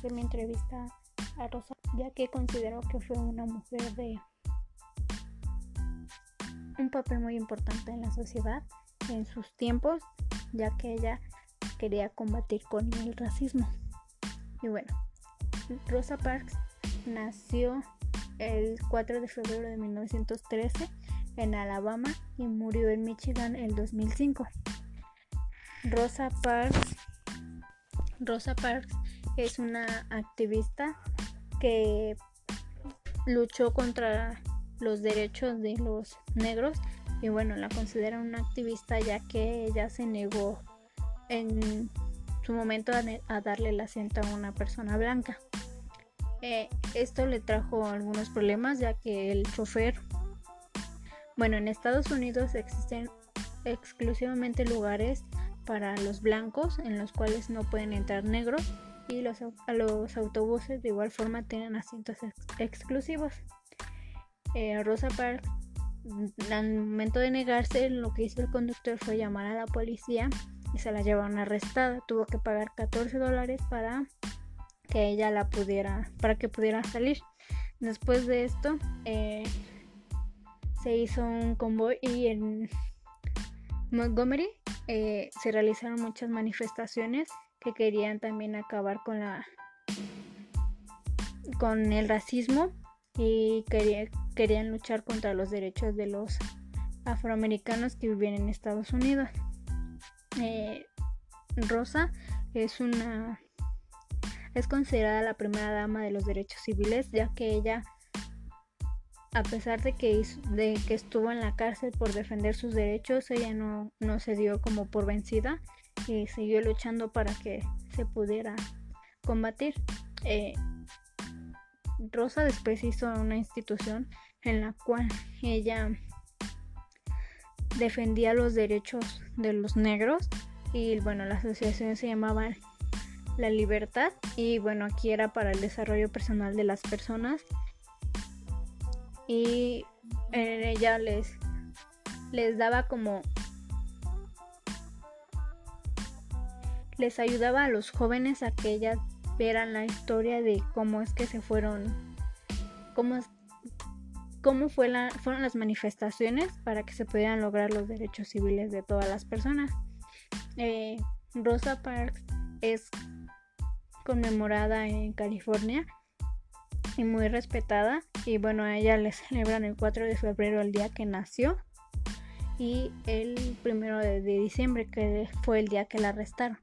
hacer mi entrevista a Rosa, ya que considero que fue una mujer de un papel muy importante en la sociedad en sus tiempos, ya que ella quería combatir con el racismo. Y bueno, Rosa Parks nació el 4 de febrero de 1913 en Alabama y murió en Michigan el 2005. Rosa Parks Rosa Parks es una activista que luchó contra los derechos de los negros y bueno, la consideran una activista ya que ella se negó en su momento a, darle el asiento a una persona blanca. Eh, esto le trajo algunos problemas ya que el chofer, bueno, en Estados Unidos existen exclusivamente lugares para los blancos en los cuales no pueden entrar negros y los, los autobuses de igual forma tienen asientos exclusivos. Eh, Rosa Parks, al momento de negarse, lo que hizo el conductor fue llamar a la policía y se la llevaron arrestada. Tuvo que pagar 14 dólares para que ella la pudiera, para que pudiera salir. Después de esto, eh, se hizo un convoy y en Montgomery eh, se realizaron muchas manifestaciones que querían también acabar con la con el racismo y querían luchar contra los derechos de los afroamericanos que vivían en Estados Unidos. Eh, Rosa es una es considerada la primera dama de los derechos civiles ya que ella a pesar de que, de que estuvo en la cárcel por defender sus derechos ella no, no se dio como por vencida y siguió luchando para que se pudiera combatir. Eh, Rosa después hizo una institución en la cual ella defendía los derechos de los negros y bueno, la asociación se llamaba La Libertad y bueno, aquí era para el desarrollo personal de las personas y en ella les les daba como les ayudaba a los jóvenes a que ellas vieran la historia de cómo es que se fueron, cómo, cómo fueron las manifestaciones para que se pudieran lograr los derechos civiles de todas las personas. Eh, Rosa Parks es conmemorada en California y muy respetada. Y bueno a ella le celebran el 4 de febrero el día que nació y el primero de, de diciembre que fue el día que la arrestaron